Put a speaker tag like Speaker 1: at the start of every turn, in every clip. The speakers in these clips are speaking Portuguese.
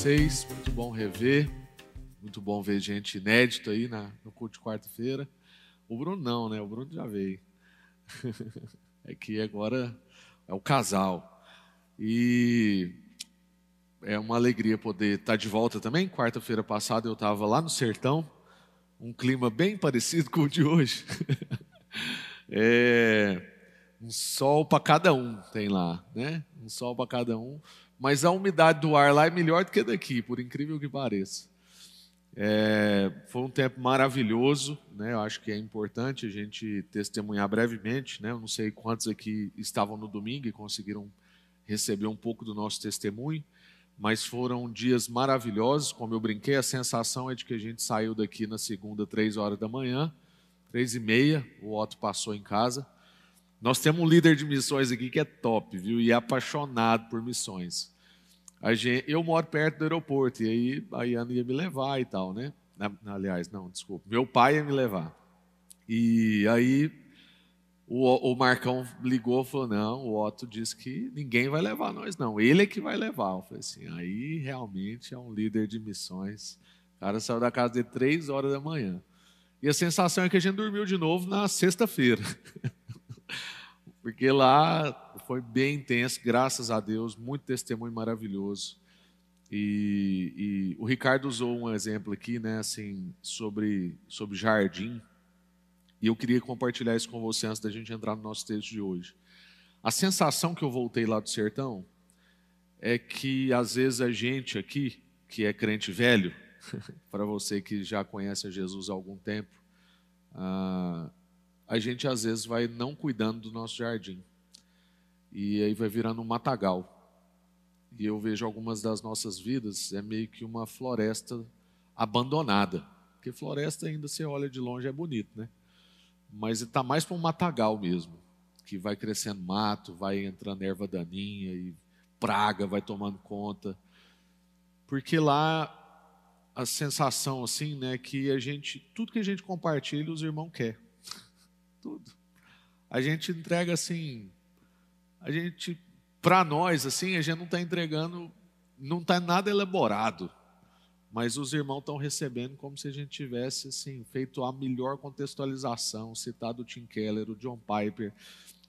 Speaker 1: vocês, muito bom rever, muito bom ver gente inédita aí na, no culto de quarta-feira. O Bruno não, né? O Bruno já veio. é que agora é o casal. E é uma alegria poder estar de volta também. Quarta-feira passada eu estava lá no sertão, um clima bem parecido com o de hoje. é, um sol para cada um tem lá, né? Um sol para cada um. Mas a umidade do ar lá é melhor do que daqui, por incrível que pareça. É, foi um tempo maravilhoso, né? Eu acho que é importante a gente testemunhar brevemente, né? Eu não sei quantos aqui estavam no domingo e conseguiram receber um pouco do nosso testemunho, mas foram dias maravilhosos. Como eu brinquei, a sensação é de que a gente saiu daqui na segunda, três horas da manhã, três e meia, o Otto passou em casa nós temos um líder de missões aqui que é top, viu? E é apaixonado por missões. Gente, eu moro perto do aeroporto, e aí a Iana ia me levar e tal, né? Aliás, não, desculpa. Meu pai ia me levar. E aí o, o Marcão ligou e falou: não, o Otto disse que ninguém vai levar nós, não. Ele é que vai levar. Eu falei assim: aí realmente é um líder de missões. O cara saiu da casa de três horas da manhã. E a sensação é que a gente dormiu de novo na sexta-feira. porque lá foi bem intenso, graças a Deus, muito testemunho maravilhoso. E, e, o Ricardo usou um exemplo aqui, né, assim, sobre, sobre jardim, e eu queria compartilhar isso com você antes da gente entrar no nosso texto de hoje. A sensação que eu voltei lá do sertão é que às vezes a gente aqui, que é crente velho, para você que já conhece Jesus há algum tempo, ah, a gente às vezes vai não cuidando do nosso jardim. E aí vai virando um matagal. E eu vejo algumas das nossas vidas é meio que uma floresta abandonada. Porque floresta ainda você olha de longe é bonito, né? Mas está mais para um matagal mesmo, que vai crescendo mato, vai entrando erva daninha e praga vai tomando conta. Porque lá a sensação assim, né, que a gente, tudo que a gente compartilha, os irmãos querem. Tudo. A gente entrega assim, a gente, para nós, assim, a gente não está entregando, não está nada elaborado, mas os irmãos estão recebendo como se a gente tivesse assim, feito a melhor contextualização, citado o Tim Keller, o John Piper,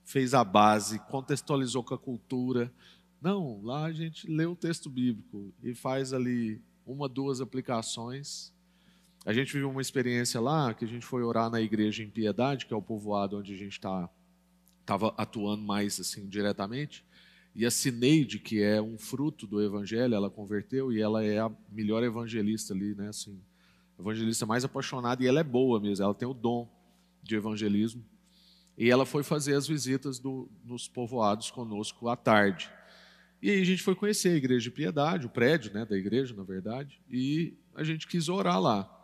Speaker 1: fez a base, contextualizou com a cultura. Não, lá a gente lê o texto bíblico e faz ali uma, duas aplicações a gente viveu uma experiência lá que a gente foi orar na igreja em Piedade, que é o povoado onde a gente estava tá, atuando mais assim diretamente. E a Cineide, que é um fruto do evangelho, ela converteu e ela é a melhor evangelista ali, né? Assim, evangelista mais apaixonada e ela é boa mesmo, ela tem o dom de evangelismo. E ela foi fazer as visitas do, nos povoados conosco à tarde. E aí a gente foi conhecer a igreja de Piedade, o prédio né, da igreja, na verdade, e a gente quis orar lá.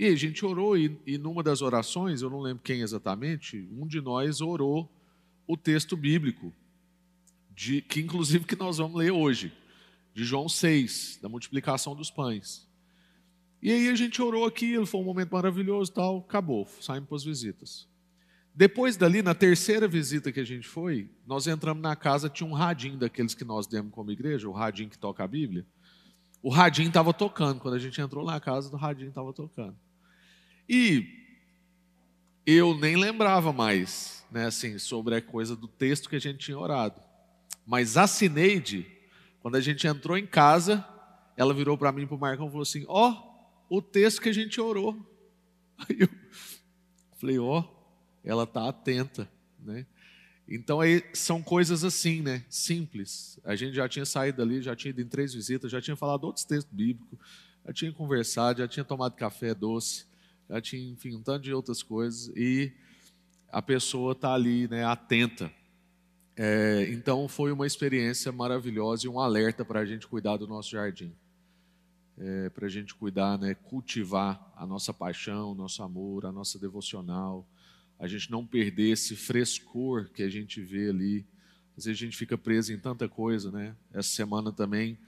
Speaker 1: E a gente orou, e, e numa das orações, eu não lembro quem exatamente, um de nós orou o texto bíblico, de, que inclusive que nós vamos ler hoje, de João 6, da multiplicação dos pães. E aí a gente orou aquilo, foi um momento maravilhoso tal, acabou, saímos para as visitas. Depois dali, na terceira visita que a gente foi, nós entramos na casa, tinha um radinho daqueles que nós demos como igreja, o radinho que toca a Bíblia. O radinho estava tocando, quando a gente entrou na casa, o radinho estava tocando. E eu nem lembrava mais, né, assim, sobre a coisa do texto que a gente tinha orado. Mas a Cineide, quando a gente entrou em casa, ela virou para mim e para o Marcão e falou assim: Ó, oh, o texto que a gente orou. Aí eu falei: Ó, oh, ela está atenta, né? Então aí são coisas assim, né? Simples. A gente já tinha saído dali, já tinha ido em três visitas, já tinha falado outros textos bíblicos, já tinha conversado, já tinha tomado café doce já tinha, enfim, um tanto de outras coisas, e a pessoa está ali, né, atenta. É, então foi uma experiência maravilhosa e um alerta para a gente cuidar do nosso jardim. É, para a gente cuidar, né, cultivar a nossa paixão, o nosso amor, a nossa devocional, a gente não perder esse frescor que a gente vê ali. Às vezes a gente fica preso em tanta coisa, né? Essa semana também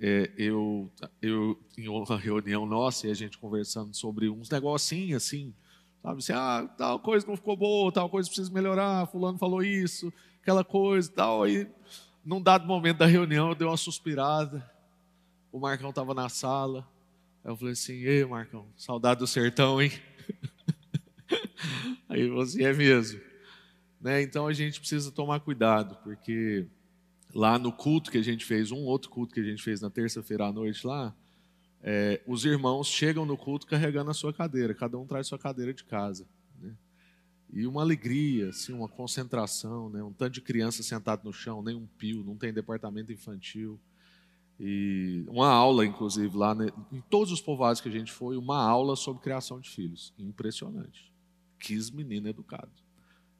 Speaker 1: é, eu, eu em uma reunião nossa e a gente conversando sobre uns negocinhos assim, sabe? Assim, ah, tal coisa não ficou boa, tal coisa precisa melhorar, fulano falou isso, aquela coisa tal. Aí, num dado momento da reunião, eu dei uma suspirada. o Marcão estava na sala. Aí eu falei assim: Ei, Marcão, saudade do sertão, hein? Aí você assim, é mesmo. Né? Então a gente precisa tomar cuidado, porque lá no culto que a gente fez, um outro culto que a gente fez na terça-feira à noite lá, é, os irmãos chegam no culto carregando a sua cadeira, cada um traz sua cadeira de casa. Né? E uma alegria, assim, uma concentração, né? um tanto de criança sentado no chão, nem um pio, não tem departamento infantil. E uma aula, inclusive, lá né? em todos os povoados que a gente foi, uma aula sobre criação de filhos. Impressionante. Quis menino educado.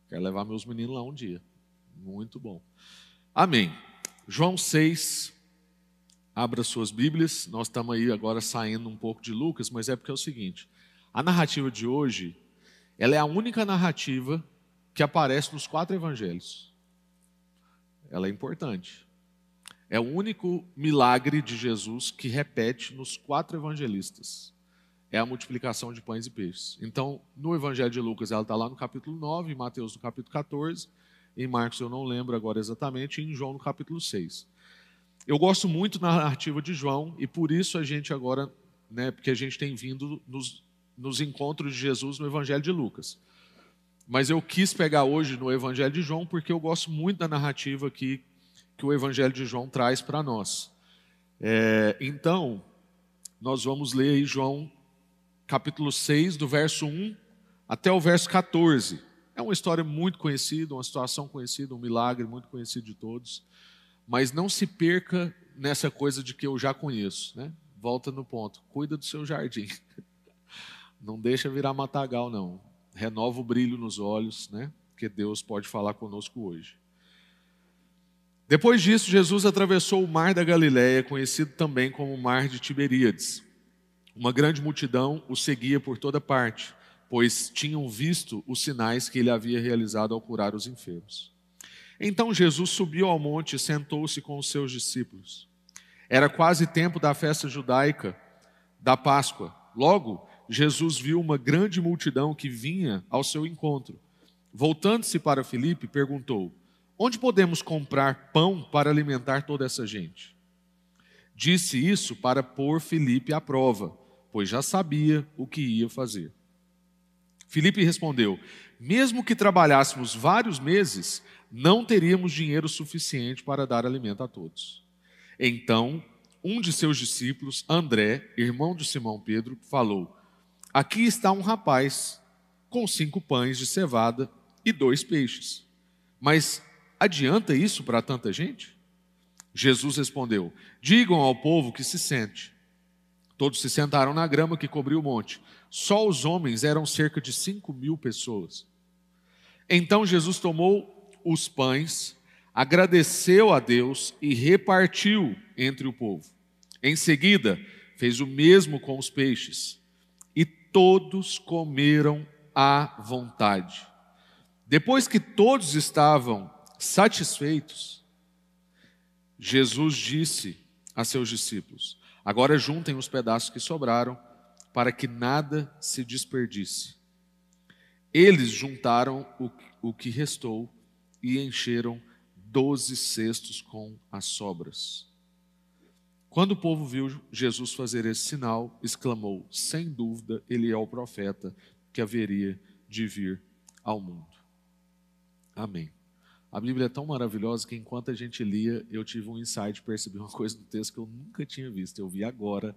Speaker 1: Quero levar meus meninos lá um dia. Muito bom. Amém. João 6. Abra suas Bíblias. Nós estamos aí agora saindo um pouco de Lucas, mas é porque é o seguinte: a narrativa de hoje, ela é a única narrativa que aparece nos quatro evangelhos. Ela é importante. É o único milagre de Jesus que repete nos quatro evangelistas é a multiplicação de pães e peixes. Então, no Evangelho de Lucas, ela está lá no capítulo 9, em Mateus no capítulo 14, em Marcos eu não lembro agora exatamente, em João no capítulo 6. Eu gosto muito da narrativa de João, e por isso a gente agora, né, porque a gente tem vindo nos, nos encontros de Jesus no Evangelho de Lucas. Mas eu quis pegar hoje no Evangelho de João, porque eu gosto muito da narrativa aqui que o Evangelho de João traz para nós. É, então, nós vamos ler aí João capítulo 6, do verso 1 até o verso 14. É uma história muito conhecida, uma situação conhecida, um milagre muito conhecido de todos. Mas não se perca nessa coisa de que eu já conheço, né? Volta no ponto, cuida do seu jardim. Não deixa virar matagal, não. Renova o brilho nos olhos, né? Que Deus pode falar conosco hoje. Depois disso, Jesus atravessou o mar da Galiléia, conhecido também como o mar de Tiberíades. Uma grande multidão o seguia por toda parte, pois tinham visto os sinais que ele havia realizado ao curar os enfermos. Então Jesus subiu ao monte e sentou-se com os seus discípulos. Era quase tempo da festa judaica da Páscoa. Logo, Jesus viu uma grande multidão que vinha ao seu encontro. Voltando-se para Filipe, perguntou: Onde podemos comprar pão para alimentar toda essa gente? Disse isso para pôr Filipe à prova pois já sabia o que ia fazer. Filipe respondeu: Mesmo que trabalhássemos vários meses, não teríamos dinheiro suficiente para dar alimento a todos. Então, um de seus discípulos, André, irmão de Simão Pedro, falou: Aqui está um rapaz com cinco pães de cevada e dois peixes. Mas adianta isso para tanta gente? Jesus respondeu: Digam ao povo que se sente. Todos se sentaram na grama que cobriu o monte. Só os homens eram cerca de cinco mil pessoas. Então Jesus tomou os pães, agradeceu a Deus e repartiu entre o povo. Em seguida, fez o mesmo com os peixes. E todos comeram à vontade. Depois que todos estavam satisfeitos, Jesus disse a seus discípulos: Agora juntem os pedaços que sobraram, para que nada se desperdice. Eles juntaram o, o que restou e encheram doze cestos com as sobras. Quando o povo viu Jesus fazer esse sinal, exclamou: Sem dúvida, ele é o profeta que haveria de vir ao mundo. Amém. A Bíblia é tão maravilhosa que enquanto a gente lia, eu tive um insight, percebi uma coisa no texto que eu nunca tinha visto. Eu vi agora,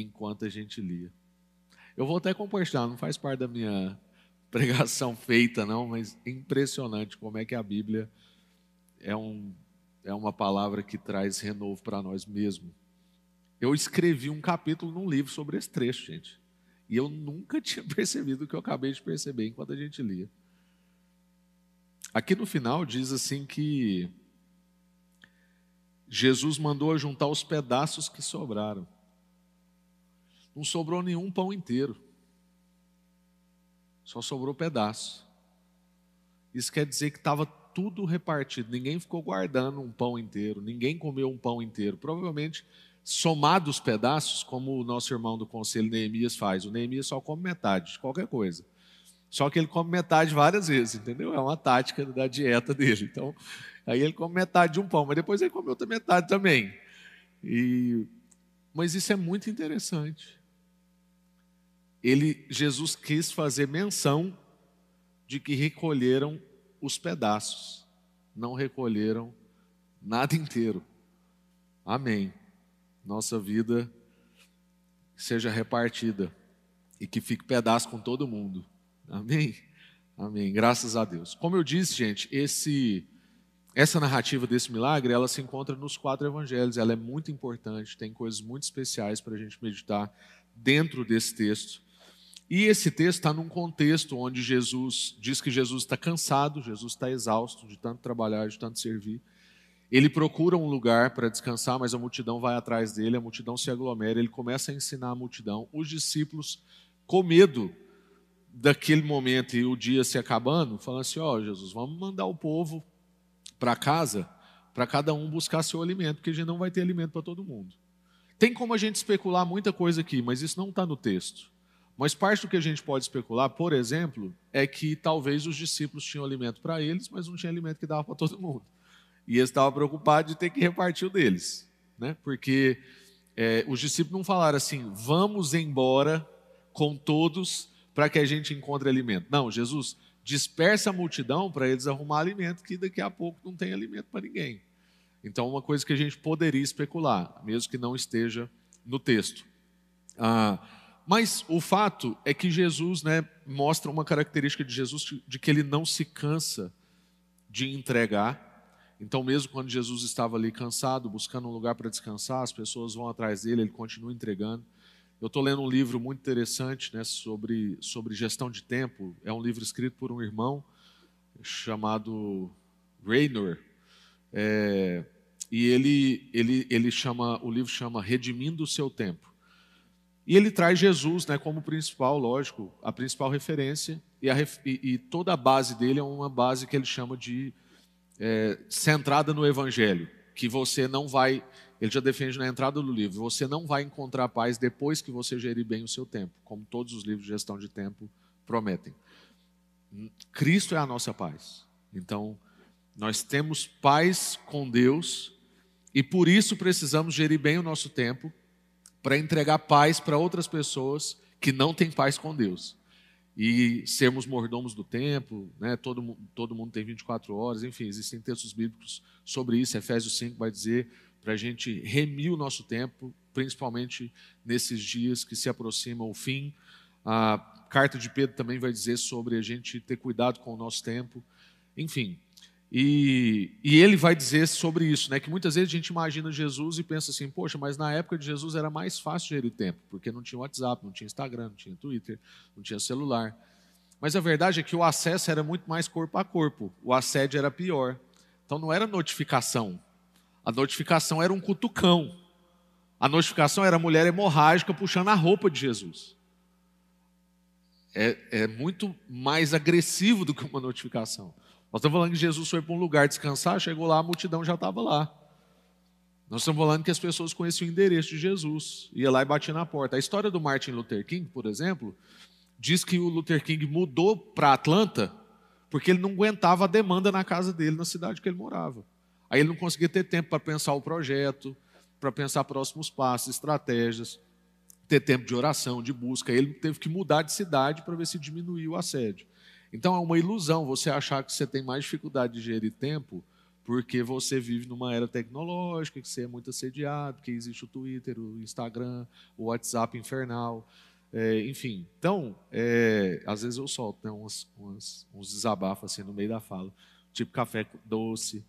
Speaker 1: enquanto a gente lia. Eu vou até compartilhar, não faz parte da minha pregação feita, não, mas impressionante como é que a Bíblia é, um, é uma palavra que traz renovo para nós mesmos. Eu escrevi um capítulo num livro sobre esse trecho, gente. E eu nunca tinha percebido o que eu acabei de perceber enquanto a gente lia. Aqui no final diz assim que Jesus mandou juntar os pedaços que sobraram. Não sobrou nenhum pão inteiro. Só sobrou pedaço. Isso quer dizer que estava tudo repartido. Ninguém ficou guardando um pão inteiro. Ninguém comeu um pão inteiro. Provavelmente, somados os pedaços, como o nosso irmão do conselho Neemias faz. O Neemias só come metade de qualquer coisa. Só que ele come metade várias vezes, entendeu? É uma tática da dieta dele. Então, aí ele come metade de um pão, mas depois ele come outra metade também. E Mas isso é muito interessante. Ele, Jesus quis fazer menção de que recolheram os pedaços, não recolheram nada inteiro. Amém. Nossa vida seja repartida e que fique pedaço com todo mundo. Amém. Amém. Graças a Deus. Como eu disse, gente, esse essa narrativa desse milagre, ela se encontra nos quatro evangelhos, ela é muito importante, tem coisas muito especiais para a gente meditar dentro desse texto. E esse texto está num contexto onde Jesus diz que Jesus está cansado, Jesus está exausto de tanto trabalhar, de tanto servir. Ele procura um lugar para descansar, mas a multidão vai atrás dele, a multidão se aglomera, ele começa a ensinar a multidão. Os discípulos, com medo daquele momento e o dia se acabando, falam assim: Ó, oh, Jesus, vamos mandar o povo para casa para cada um buscar seu alimento, porque a gente não vai ter alimento para todo mundo. Tem como a gente especular muita coisa aqui, mas isso não está no texto. Mas parte do que a gente pode especular, por exemplo, é que talvez os discípulos tinham alimento para eles, mas não tinha alimento que dava para todo mundo. E eles estavam preocupados de ter que repartir o deles. Né? Porque é, os discípulos não falaram assim, vamos embora com todos para que a gente encontre alimento. Não, Jesus, dispersa a multidão para eles arrumar alimento, que daqui a pouco não tem alimento para ninguém. Então, uma coisa que a gente poderia especular, mesmo que não esteja no texto. Ah, mas o fato é que Jesus né, mostra uma característica de Jesus de que ele não se cansa de entregar. Então, mesmo quando Jesus estava ali cansado, buscando um lugar para descansar, as pessoas vão atrás dele, ele continua entregando. Eu estou lendo um livro muito interessante né, sobre, sobre gestão de tempo. É um livro escrito por um irmão chamado Raynor. É, e ele, ele, ele chama, o livro chama Redimindo o Seu Tempo. E ele traz Jesus né, como principal, lógico, a principal referência. E, a, e, e toda a base dele é uma base que ele chama de é, centrada no Evangelho. Que você não vai ele já defende na entrada do livro: você não vai encontrar paz depois que você gerir bem o seu tempo, como todos os livros de gestão de tempo prometem. Cristo é a nossa paz. Então, nós temos paz com Deus e por isso precisamos gerir bem o nosso tempo para entregar paz para outras pessoas que não têm paz com Deus. E sermos mordomos do tempo, né? todo, todo mundo tem 24 horas, enfim, existem textos bíblicos sobre isso. Efésios 5 vai dizer para a gente remir o nosso tempo, principalmente nesses dias que se aproximam o fim. A carta de Pedro também vai dizer sobre a gente ter cuidado com o nosso tempo, enfim. E, e ele vai dizer sobre isso, né? Que muitas vezes a gente imagina Jesus e pensa assim, poxa, mas na época de Jesus era mais fácil gerir tempo, porque não tinha WhatsApp, não tinha Instagram, não tinha Twitter, não tinha celular. Mas a verdade é que o acesso era muito mais corpo a corpo, o assédio era pior. Então não era notificação, a notificação era um cutucão. A notificação era a mulher hemorrágica puxando a roupa de Jesus. É, é, muito mais agressivo do que uma notificação. Nós estamos falando que Jesus foi para um lugar descansar, chegou lá, a multidão já estava lá. Nós estamos falando que as pessoas conheciam o endereço de Jesus, ia lá e batia na porta. A história do Martin Luther King, por exemplo, diz que o Luther King mudou para Atlanta porque ele não aguentava a demanda na casa dele, na cidade que ele morava. Aí ele não conseguia ter tempo para pensar o projeto, para pensar próximos passos, estratégias, ter tempo de oração, de busca. Ele teve que mudar de cidade para ver se diminuiu o assédio. Então é uma ilusão você achar que você tem mais dificuldade de gerir tempo porque você vive numa era tecnológica, que você é muito assediado, que existe o Twitter, o Instagram, o WhatsApp infernal. É, enfim, então, é, às vezes eu solto né, uns, uns, uns desabafos assim no meio da fala, tipo café doce,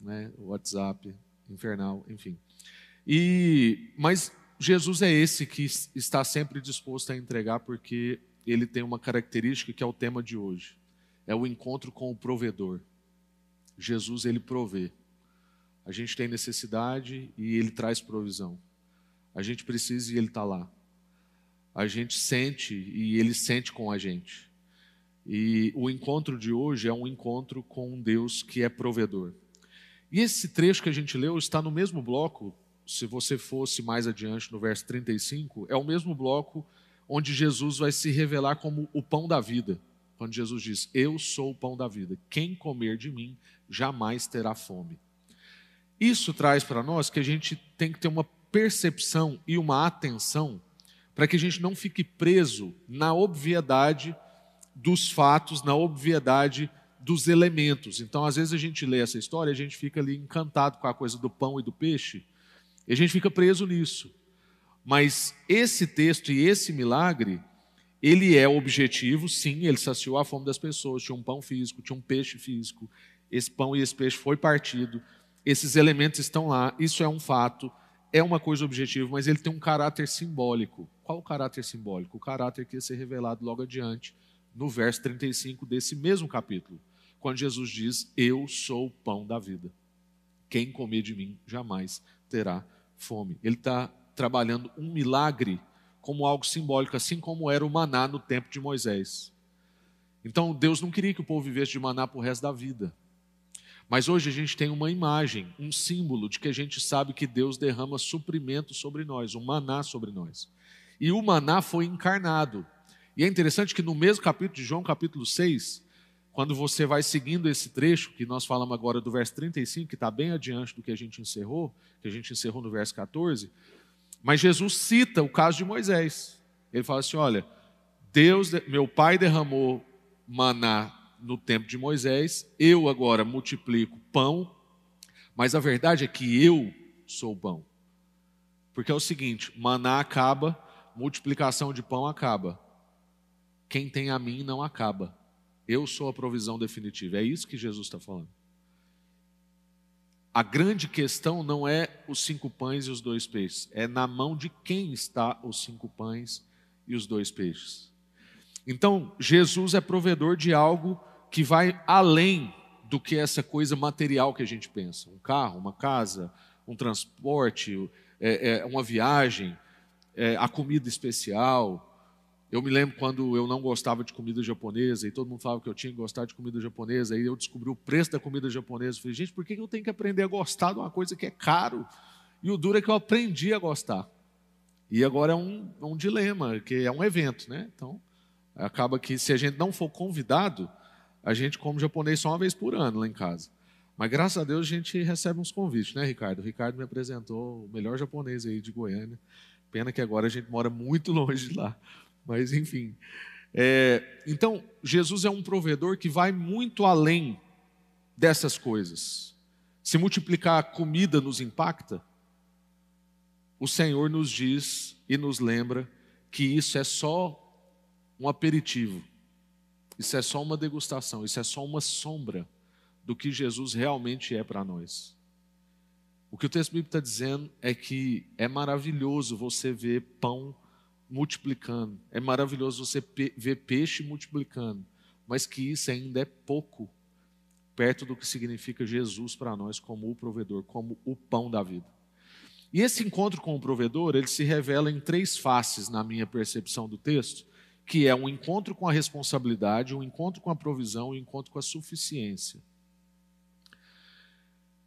Speaker 1: né? WhatsApp infernal, enfim. E mas Jesus é esse que está sempre disposto a entregar porque ele tem uma característica que é o tema de hoje. É o encontro com o provedor. Jesus ele provê. A gente tem necessidade e ele traz provisão. A gente precisa e ele está lá. A gente sente e ele sente com a gente. E o encontro de hoje é um encontro com um Deus que é provedor. E esse trecho que a gente leu está no mesmo bloco, se você fosse mais adiante no verso 35, é o mesmo bloco onde Jesus vai se revelar como o pão da vida. Quando Jesus diz: Eu sou o pão da vida, quem comer de mim jamais terá fome. Isso traz para nós que a gente tem que ter uma percepção e uma atenção para que a gente não fique preso na obviedade dos fatos, na obviedade dos elementos. Então, às vezes a gente lê essa história, a gente fica ali encantado com a coisa do pão e do peixe, e a gente fica preso nisso. Mas esse texto e esse milagre, ele é objetivo, sim, ele saciou a fome das pessoas, tinha um pão físico, tinha um peixe físico, esse pão e esse peixe foi partido, esses elementos estão lá, isso é um fato, é uma coisa objetiva, mas ele tem um caráter simbólico. Qual o caráter simbólico? O caráter que ia ser revelado logo adiante, no verso 35 desse mesmo capítulo, quando Jesus diz: Eu sou o pão da vida. Quem comer de mim jamais terá fome. Ele está trabalhando um milagre como algo simbólico, assim como era o maná no tempo de Moisés. Então Deus não queria que o povo vivesse de maná para o resto da vida. Mas hoje a gente tem uma imagem, um símbolo de que a gente sabe que Deus derrama suprimento sobre nós, um maná sobre nós. E o maná foi encarnado. E é interessante que no mesmo capítulo de João, capítulo 6, quando você vai seguindo esse trecho, que nós falamos agora do verso 35, que está bem adiante do que a gente encerrou, que a gente encerrou no verso 14, mas Jesus cita o caso de Moisés. Ele fala assim: olha, Deus, meu pai derramou maná no tempo de Moisés, eu agora multiplico pão, mas a verdade é que eu sou o pão. Porque é o seguinte: maná acaba, multiplicação de pão acaba. Quem tem a mim não acaba. Eu sou a provisão definitiva. É isso que Jesus está falando. A grande questão não é os cinco pães e os dois peixes, é na mão de quem está os cinco pães e os dois peixes. Então, Jesus é provedor de algo que vai além do que essa coisa material que a gente pensa: um carro, uma casa, um transporte, é, é, uma viagem, é, a comida especial. Eu me lembro quando eu não gostava de comida japonesa e todo mundo falava que eu tinha que gostar de comida japonesa, aí eu descobri o preço da comida japonesa. Eu falei, gente, por que eu tenho que aprender a gostar de uma coisa que é caro? E o duro é que eu aprendi a gostar. E agora é um, um dilema, que é um evento, né? Então, acaba que se a gente não for convidado, a gente come japonês só uma vez por ano lá em casa. Mas graças a Deus a gente recebe uns convites, né, Ricardo? O Ricardo me apresentou o melhor japonês aí de Goiânia. Pena que agora a gente mora muito longe de lá. Mas enfim. É, então, Jesus é um provedor que vai muito além dessas coisas. Se multiplicar a comida nos impacta, o Senhor nos diz e nos lembra que isso é só um aperitivo isso é só uma degustação, isso é só uma sombra do que Jesus realmente é para nós. O que o texto bíblico está dizendo é que é maravilhoso você ver pão multiplicando, é maravilhoso você ver peixe multiplicando, mas que isso ainda é pouco perto do que significa Jesus para nós como o provedor, como o pão da vida. E esse encontro com o provedor, ele se revela em três faces na minha percepção do texto, que é um encontro com a responsabilidade, um encontro com a provisão, um encontro com a suficiência.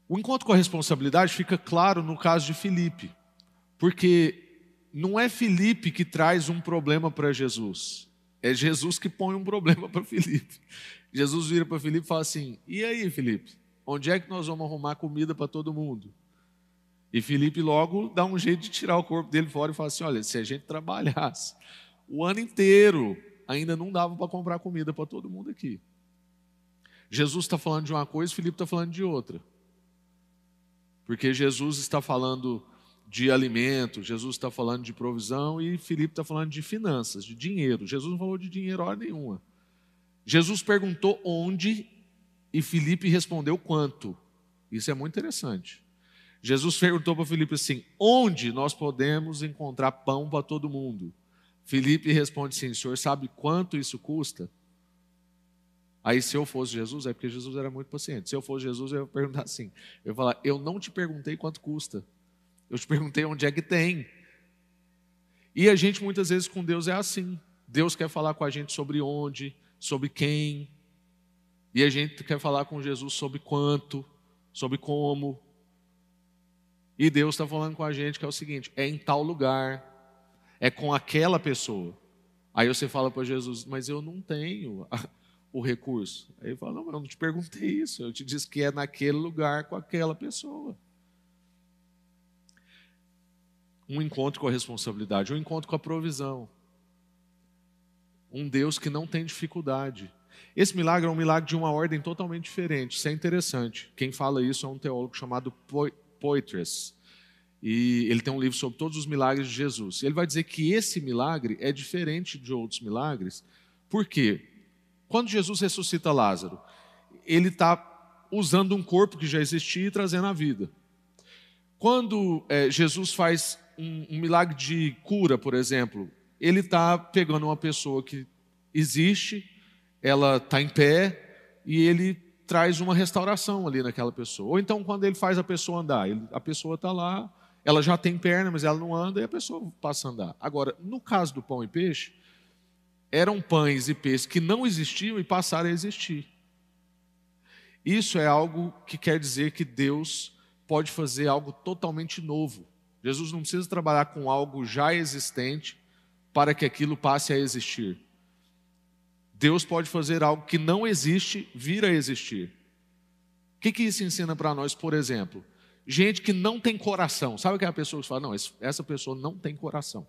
Speaker 1: O encontro com a responsabilidade fica claro no caso de Filipe, porque não é Filipe que traz um problema para Jesus, é Jesus que põe um problema para Filipe. Jesus vira para Filipe e fala assim: E aí, Filipe, onde é que nós vamos arrumar comida para todo mundo? E Filipe logo dá um jeito de tirar o corpo dele fora e fala assim: Olha, se a gente trabalhasse o ano inteiro, ainda não dava para comprar comida para todo mundo aqui. Jesus está falando de uma coisa, Filipe está falando de outra. Porque Jesus está falando de alimento, Jesus está falando de provisão e Filipe está falando de finanças, de dinheiro. Jesus não falou de dinheiro hora nenhuma. Jesus perguntou onde e Filipe respondeu quanto. Isso é muito interessante. Jesus perguntou para Filipe assim: onde nós podemos encontrar pão para todo mundo? Felipe responde assim: Senhor, sabe quanto isso custa? Aí, se eu fosse Jesus, é porque Jesus era muito paciente. Se eu fosse Jesus, eu ia perguntar assim: Eu ia falar, eu não te perguntei quanto custa, eu te perguntei onde é que tem. E a gente muitas vezes com Deus é assim. Deus quer falar com a gente sobre onde, sobre quem, e a gente quer falar com Jesus sobre quanto, sobre como. E Deus está falando com a gente que é o seguinte: é em tal lugar, é com aquela pessoa. Aí você fala para Jesus, mas eu não tenho o recurso. Aí ele fala, não, eu não te perguntei isso, eu te disse que é naquele lugar com aquela pessoa. Um encontro com a responsabilidade, um encontro com a provisão. Um Deus que não tem dificuldade. Esse milagre é um milagre de uma ordem totalmente diferente. Isso é interessante. Quem fala isso é um teólogo chamado Poitres. E ele tem um livro sobre todos os milagres de Jesus. Ele vai dizer que esse milagre é diferente de outros milagres. Por quê? Quando Jesus ressuscita Lázaro, ele está usando um corpo que já existia e trazendo a vida. Quando é, Jesus faz um, um milagre de cura, por exemplo, ele está pegando uma pessoa que existe, ela está em pé e ele traz uma restauração ali naquela pessoa. Ou então, quando ele faz a pessoa andar, ele, a pessoa está lá, ela já tem perna, mas ela não anda e a pessoa passa a andar. Agora, no caso do pão e peixe, eram pães e peixes que não existiam e passaram a existir. Isso é algo que quer dizer que Deus pode fazer algo totalmente novo. Jesus não precisa trabalhar com algo já existente para que aquilo passe a existir. Deus pode fazer algo que não existe vir a existir. O que, que isso ensina para nós, por exemplo? Gente que não tem coração. Sabe aquela pessoa que fala, não, essa pessoa não tem coração.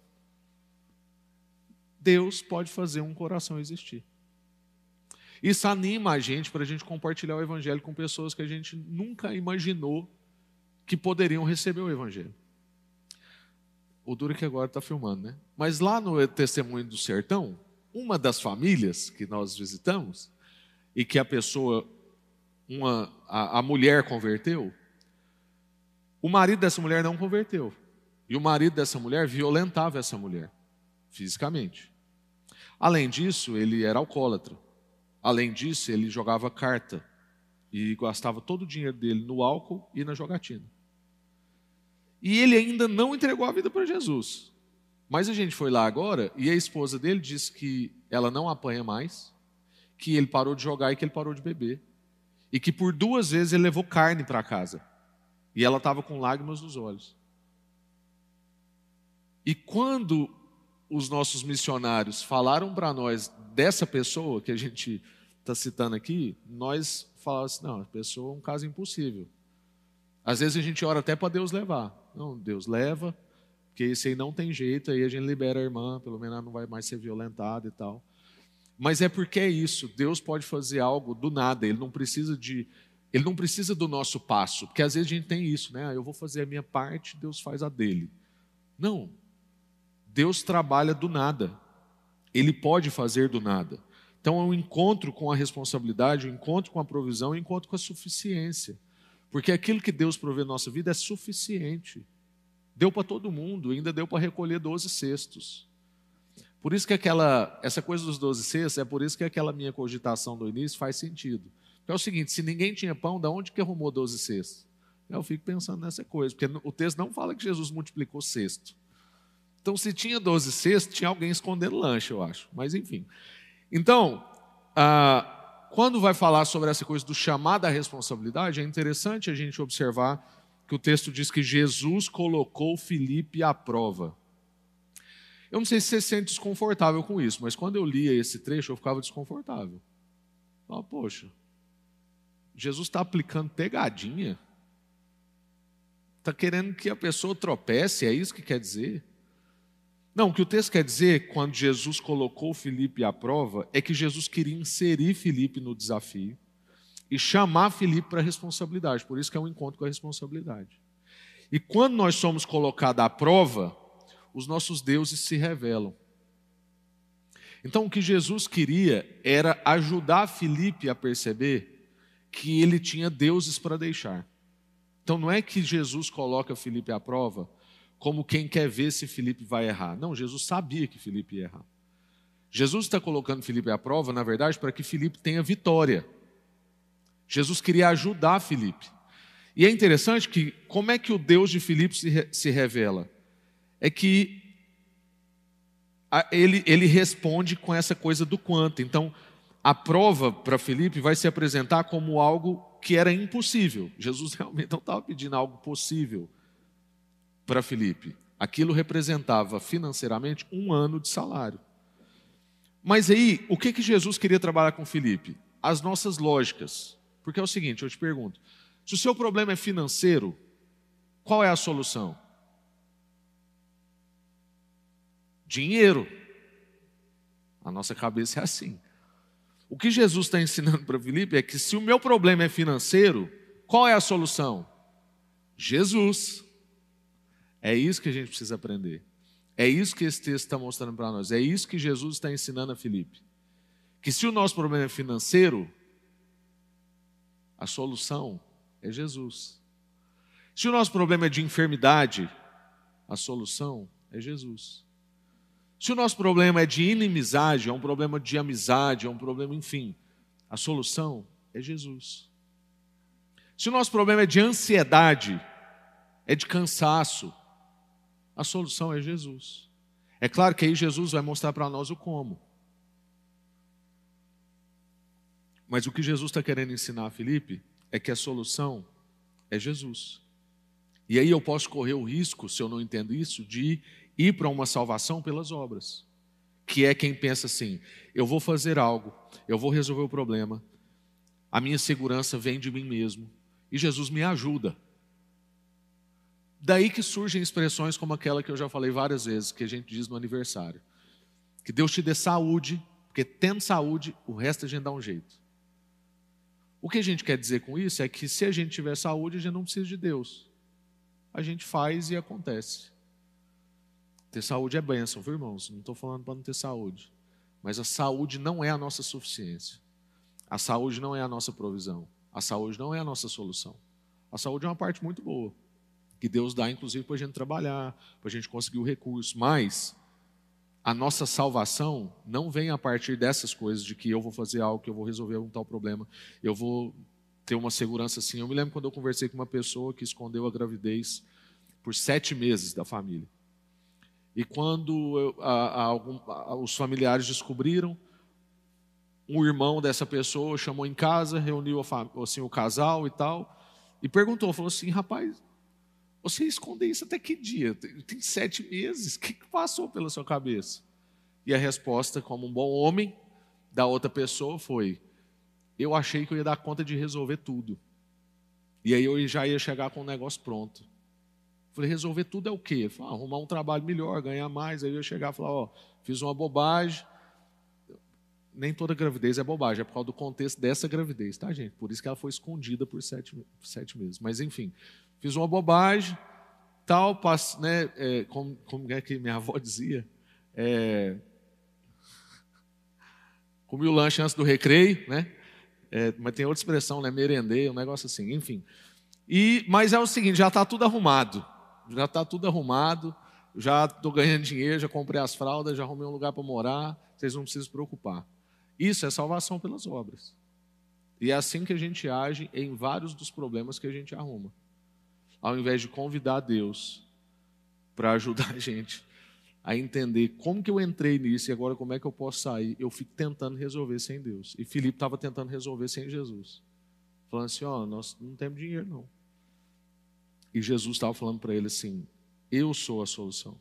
Speaker 1: Deus pode fazer um coração existir. Isso anima a gente para a gente compartilhar o Evangelho com pessoas que a gente nunca imaginou que poderiam receber o Evangelho. O duro é que agora está filmando, né? Mas lá no Testemunho do Sertão, uma das famílias que nós visitamos, e que a pessoa, uma, a, a mulher converteu, o marido dessa mulher não converteu. E o marido dessa mulher violentava essa mulher, fisicamente. Além disso, ele era alcoólatra. Além disso, ele jogava carta e gastava todo o dinheiro dele no álcool e na jogatina. E ele ainda não entregou a vida para Jesus. Mas a gente foi lá agora e a esposa dele disse que ela não apanha mais, que ele parou de jogar e que ele parou de beber. E que por duas vezes ele levou carne para casa. E ela estava com lágrimas nos olhos. E quando os nossos missionários falaram para nós dessa pessoa que a gente está citando aqui, nós falamos assim: não, a pessoa é um caso impossível. Às vezes a gente ora até para Deus levar. Não, Deus leva, porque isso aí não tem jeito, aí a gente libera a irmã, pelo menos ela não vai mais ser violentada e tal. Mas é porque é isso, Deus pode fazer algo do nada, ele não precisa de ele não precisa do nosso passo, porque às vezes a gente tem isso, né? Ah, eu vou fazer a minha parte, Deus faz a dele. Não. Deus trabalha do nada. Ele pode fazer do nada. Então é um encontro com a responsabilidade, um encontro com a provisão, um encontro com a suficiência. Porque aquilo que Deus provê na nossa vida é suficiente. Deu para todo mundo, ainda deu para recolher 12 cestos. Por isso que aquela, essa coisa dos 12 cestos, é por isso que aquela minha cogitação do início faz sentido. É o seguinte, se ninguém tinha pão, da onde que arrumou 12 cestos? Eu fico pensando nessa coisa, porque o texto não fala que Jesus multiplicou cesto. Então, se tinha 12 cestos, tinha alguém escondendo lanche, eu acho. Mas, enfim. Então, ah, quando vai falar sobre essa coisa do chamado à responsabilidade, é interessante a gente observar que o texto diz que Jesus colocou Filipe à prova. Eu não sei se você se sente desconfortável com isso, mas quando eu lia esse trecho, eu ficava desconfortável. Ah, poxa, Jesus está aplicando pegadinha? Está querendo que a pessoa tropece, é isso que quer dizer? Não, o que o texto quer dizer, quando Jesus colocou Felipe à prova, é que Jesus queria inserir Felipe no desafio e chamar Felipe para a responsabilidade. Por isso que é um encontro com a responsabilidade. E quando nós somos colocados à prova, os nossos deuses se revelam. Então, o que Jesus queria era ajudar Felipe a perceber que ele tinha deuses para deixar. Então, não é que Jesus coloca Felipe à prova como quem quer ver se Felipe vai errar. Não, Jesus sabia que Felipe ia errar. Jesus está colocando Felipe à prova, na verdade, para que Felipe tenha vitória. Jesus queria ajudar Felipe. E é interessante que como é que o Deus de Filipe se, se revela? É que ele, ele responde com essa coisa do quanto. Então, a prova para Felipe vai se apresentar como algo que era impossível. Jesus realmente não estava pedindo algo possível para Felipe. Aquilo representava financeiramente um ano de salário. Mas aí, o que, que Jesus queria trabalhar com Felipe? As nossas lógicas. Porque é o seguinte, eu te pergunto: se o seu problema é financeiro, qual é a solução? Dinheiro. A nossa cabeça é assim. O que Jesus está ensinando para Felipe é que se o meu problema é financeiro, qual é a solução? Jesus. É isso que a gente precisa aprender. É isso que esse texto está mostrando para nós. É isso que Jesus está ensinando a Felipe. Que se o nosso problema é financeiro, a solução é Jesus. Se o nosso problema é de enfermidade, a solução é Jesus. Se o nosso problema é de inimizade, é um problema de amizade, é um problema, enfim, a solução é Jesus. Se o nosso problema é de ansiedade, é de cansaço, a solução é Jesus. É claro que aí Jesus vai mostrar para nós o como. Mas o que Jesus está querendo ensinar a Felipe é que a solução é Jesus. E aí eu posso correr o risco, se eu não entendo isso, de ir para uma salvação pelas obras. Que é quem pensa assim: eu vou fazer algo, eu vou resolver o problema, a minha segurança vem de mim mesmo, e Jesus me ajuda. Daí que surgem expressões como aquela que eu já falei várias vezes, que a gente diz no aniversário: que Deus te dê saúde, porque tendo saúde, o resto a gente dá um jeito. O que a gente quer dizer com isso é que se a gente tiver saúde, a gente não precisa de Deus. A gente faz e acontece. Ter saúde é bênção, viu, irmãos? Não estou falando para não ter saúde. Mas a saúde não é a nossa suficiência. A saúde não é a nossa provisão. A saúde não é a nossa solução. A saúde é uma parte muito boa, que Deus dá, inclusive, para a gente trabalhar, para a gente conseguir o recurso. Mas a nossa salvação não vem a partir dessas coisas, de que eu vou fazer algo, que eu vou resolver um tal problema, eu vou ter uma segurança assim. Eu me lembro quando eu conversei com uma pessoa que escondeu a gravidez por sete meses da família. E quando eu, a, a, algum, a, os familiares descobriram, um irmão dessa pessoa chamou em casa, reuniu assim, o casal e tal, e perguntou, falou assim, rapaz, você esconde isso até que dia? Tem sete meses, o que passou pela sua cabeça? E a resposta, como um bom homem da outra pessoa, foi: Eu achei que eu ia dar conta de resolver tudo. E aí eu já ia chegar com o negócio pronto. Falei, resolver tudo é o quê? Falei, ah, arrumar um trabalho melhor, ganhar mais. Aí eu ia chegar e falar, ó, fiz uma bobagem. Nem toda gravidez é bobagem, é por causa do contexto dessa gravidez, tá, gente? Por isso que ela foi escondida por sete, sete meses. Mas enfim, fiz uma bobagem, tal, passo, né, é, como, como, é que minha avó dizia? É, comi o lanche antes do recreio, né? É, mas tem outra expressão, né? Merendei, um negócio assim, enfim. E, mas é o seguinte, já está tudo arrumado. Já está tudo arrumado, já estou ganhando dinheiro, já comprei as fraldas, já arrumei um lugar para morar, vocês não precisam se preocupar. Isso é salvação pelas obras. E é assim que a gente age em vários dos problemas que a gente arruma ao invés de convidar Deus para ajudar a gente a entender como que eu entrei nisso e agora como é que eu posso sair, eu fico tentando resolver sem Deus. E Filipe estava tentando resolver sem Jesus. Falando assim, ó, oh, nós não temos dinheiro não. E Jesus estava falando para ele assim, eu sou a solução.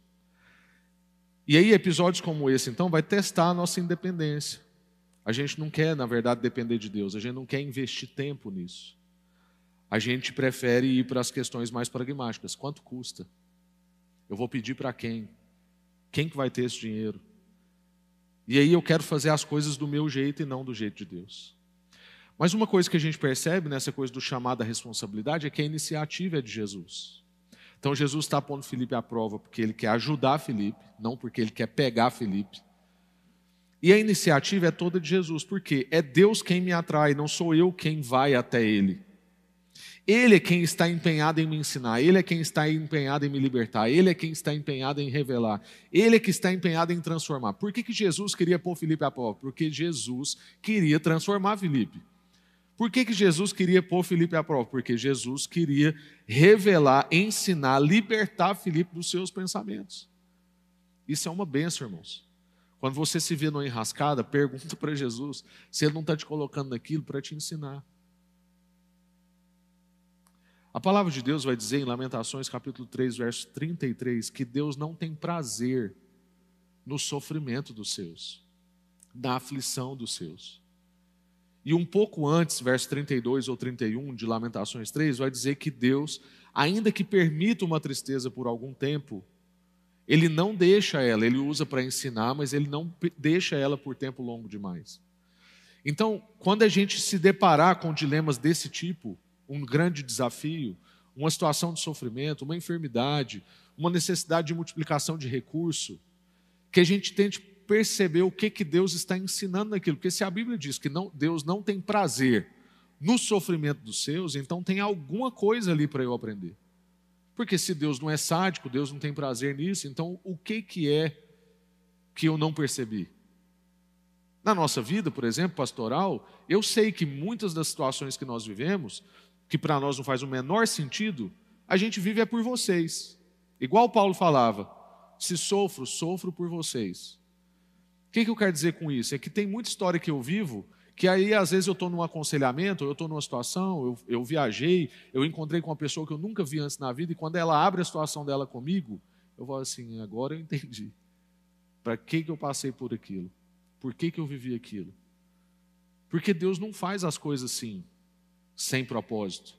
Speaker 1: E aí episódios como esse, então, vai testar a nossa independência. A gente não quer, na verdade, depender de Deus, a gente não quer investir tempo nisso a gente prefere ir para as questões mais pragmáticas. Quanto custa? Eu vou pedir para quem? Quem que vai ter esse dinheiro? E aí eu quero fazer as coisas do meu jeito e não do jeito de Deus. Mas uma coisa que a gente percebe nessa coisa do chamado à responsabilidade é que a iniciativa é de Jesus. Então Jesus está pondo Felipe à prova porque ele quer ajudar Felipe, não porque ele quer pegar Felipe. E a iniciativa é toda de Jesus, porque é Deus quem me atrai, não sou eu quem vai até Ele. Ele é quem está empenhado em me ensinar, Ele é quem está empenhado em me libertar, Ele é quem está empenhado em revelar, Ele é que está empenhado em transformar. Por que, que Jesus queria pôr Felipe à prova? Porque Jesus queria transformar Felipe. Por que, que Jesus queria pôr Felipe à prova? Porque Jesus queria revelar, ensinar, libertar Felipe dos seus pensamentos. Isso é uma benção, irmãos. Quando você se vê numa enrascada, pergunta para Jesus se Ele não está te colocando naquilo para te ensinar. A palavra de Deus vai dizer em Lamentações, capítulo 3, verso 33, que Deus não tem prazer no sofrimento dos seus, na aflição dos seus. E um pouco antes, verso 32 ou 31 de Lamentações 3, vai dizer que Deus, ainda que permita uma tristeza por algum tempo, ele não deixa ela, ele usa para ensinar, mas ele não deixa ela por tempo longo demais. Então, quando a gente se deparar com dilemas desse tipo, um grande desafio, uma situação de sofrimento, uma enfermidade, uma necessidade de multiplicação de recurso, que a gente tente perceber o que, que Deus está ensinando naquilo. Porque se a Bíblia diz que não, Deus não tem prazer no sofrimento dos seus, então tem alguma coisa ali para eu aprender. Porque se Deus não é sádico, Deus não tem prazer nisso, então o que, que é que eu não percebi? Na nossa vida, por exemplo, pastoral, eu sei que muitas das situações que nós vivemos, que para nós não faz o menor sentido, a gente vive é por vocês. Igual Paulo falava, se sofro, sofro por vocês. O que, que eu quero dizer com isso? É que tem muita história que eu vivo que aí às vezes eu estou num aconselhamento, eu estou numa situação, eu, eu viajei, eu encontrei com uma pessoa que eu nunca vi antes na vida, e quando ela abre a situação dela comigo, eu vou assim, agora eu entendi. Para que, que eu passei por aquilo? Por que, que eu vivi aquilo? Porque Deus não faz as coisas assim, sem propósito.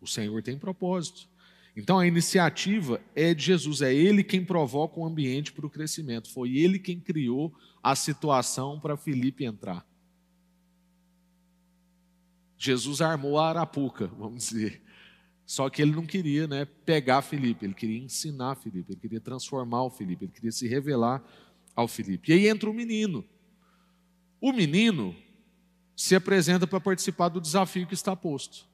Speaker 1: O Senhor tem propósito. Então a iniciativa é de Jesus, é Ele quem provoca o ambiente para o crescimento. Foi Ele quem criou a situação para Felipe entrar. Jesus armou a arapuca, vamos dizer. Só que ele não queria né, pegar Felipe, ele queria ensinar Felipe, ele queria transformar o Felipe, ele queria se revelar ao Felipe. E aí entra o menino. O menino se apresenta para participar do desafio que está posto.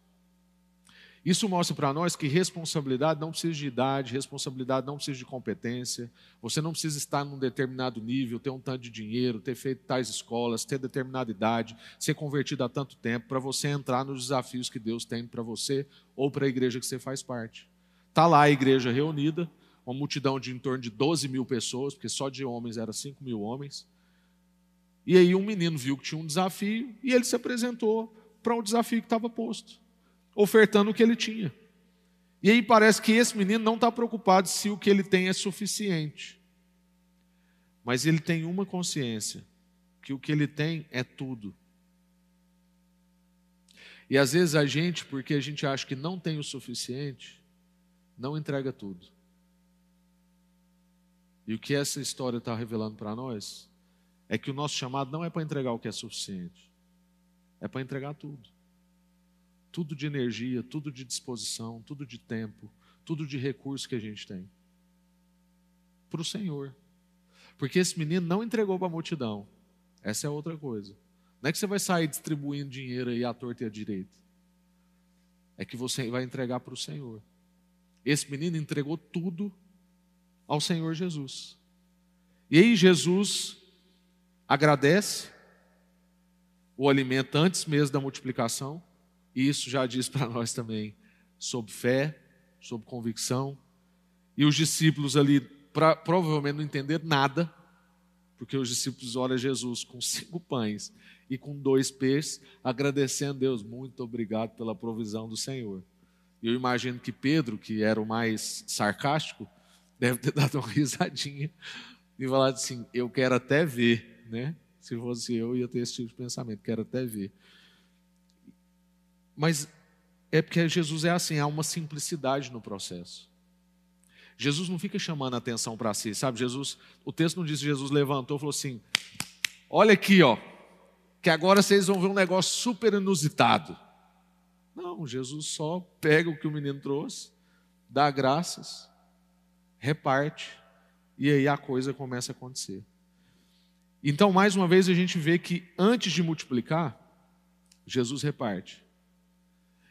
Speaker 1: Isso mostra para nós que responsabilidade não precisa de idade, responsabilidade não precisa de competência. Você não precisa estar num determinado nível, ter um tanto de dinheiro, ter feito tais escolas, ter determinada idade, ser convertido há tanto tempo para você entrar nos desafios que Deus tem para você ou para a igreja que você faz parte. Está lá a igreja reunida, uma multidão de em torno de 12 mil pessoas, porque só de homens era 5 mil homens. E aí um menino viu que tinha um desafio e ele se apresentou para o um desafio que estava posto ofertando o que ele tinha. E aí parece que esse menino não está preocupado se o que ele tem é suficiente. Mas ele tem uma consciência: que o que ele tem é tudo. E às vezes a gente, porque a gente acha que não tem o suficiente, não entrega tudo. E o que essa história está revelando para nós é que o nosso chamado não é para entregar o que é suficiente, é para entregar tudo tudo de energia, tudo de disposição, tudo de tempo, tudo de recurso que a gente tem. Para o Senhor. Porque esse menino não entregou para a multidão. Essa é outra coisa. Não é que você vai sair distribuindo dinheiro aí à torta e à direita. É que você vai entregar para o Senhor. Esse menino entregou tudo ao Senhor Jesus. E aí Jesus agradece o alimento antes mesmo da multiplicação e isso já diz para nós também sobre fé, sobre convicção. E os discípulos ali pra, provavelmente não entenderam nada, porque os discípulos olham Jesus com cinco pães e com dois peixes, agradecendo a Deus, muito obrigado pela provisão do Senhor. Eu imagino que Pedro, que era o mais sarcástico, deve ter dado uma risadinha e falado assim: Eu quero até ver, né? Se fosse eu, ia ter esse tipo de pensamento, quero até ver. Mas é porque Jesus é assim, há uma simplicidade no processo. Jesus não fica chamando a atenção para si, sabe? Jesus, o texto não diz que Jesus levantou e falou assim: Olha aqui, ó, que agora vocês vão ver um negócio super inusitado. Não, Jesus só pega o que o menino trouxe, dá graças, reparte, e aí a coisa começa a acontecer. Então, mais uma vez, a gente vê que antes de multiplicar, Jesus reparte.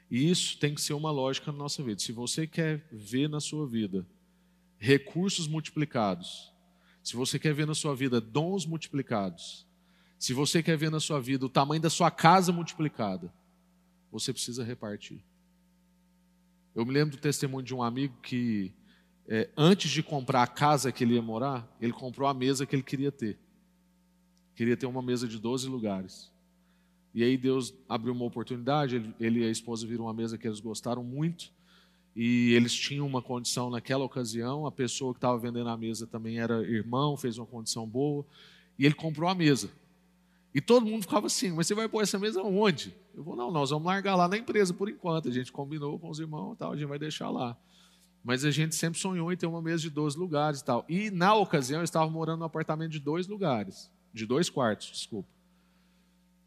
Speaker 1: E isso tem que ser uma lógica na nossa vida. Se você quer ver na sua vida recursos multiplicados, se você quer ver na sua vida dons multiplicados, se você quer ver na sua vida o tamanho da sua casa multiplicada, você precisa repartir. Eu me lembro do testemunho de um amigo que, é, antes de comprar a casa que ele ia morar, ele comprou a mesa que ele queria ter. Queria ter uma mesa de 12 lugares. E aí Deus abriu uma oportunidade, ele, ele e a esposa viram uma mesa que eles gostaram muito, e eles tinham uma condição naquela ocasião, a pessoa que estava vendendo a mesa também era irmão, fez uma condição boa, e ele comprou a mesa. E todo mundo ficava assim, mas você vai pôr essa mesa onde? Eu vou, não, nós vamos largar lá na empresa por enquanto, a gente combinou com os irmãos, tal, a gente vai deixar lá. Mas a gente sempre sonhou em ter uma mesa de 12 lugares e tal. E na ocasião eu estava morando num apartamento de dois lugares, de dois quartos, desculpa,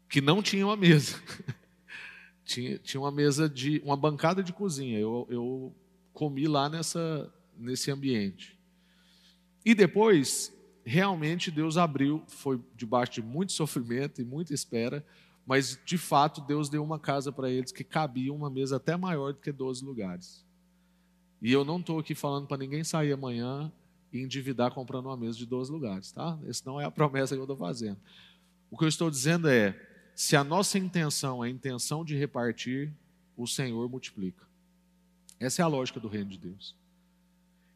Speaker 1: que não tinha uma mesa. tinha, tinha uma mesa de uma bancada de cozinha. Eu, eu comi lá nessa nesse ambiente. E depois, realmente Deus abriu, foi debaixo de muito sofrimento e muita espera, mas de fato Deus deu uma casa para eles que cabia uma mesa até maior do que 12 lugares. E eu não estou aqui falando para ninguém sair amanhã e endividar comprando uma mesa de 12 lugares, tá? Essa não é a promessa que eu estou fazendo. O que eu estou dizendo é: se a nossa intenção é a intenção de repartir, o Senhor multiplica. Essa é a lógica do reino de Deus.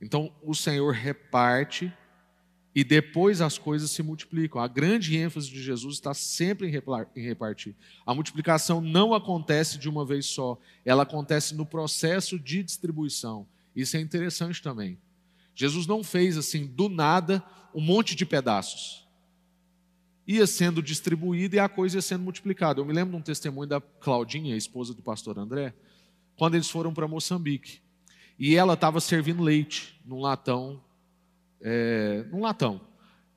Speaker 1: Então, o Senhor reparte e depois as coisas se multiplicam. A grande ênfase de Jesus está sempre em repartir. A multiplicação não acontece de uma vez só, ela acontece no processo de distribuição. Isso é interessante também. Jesus não fez assim, do nada, um monte de pedaços. Ia sendo distribuído e a coisa ia sendo multiplicada. Eu me lembro de um testemunho da Claudinha, esposa do pastor André, quando eles foram para Moçambique. E ela estava servindo leite num latão, é, num latão.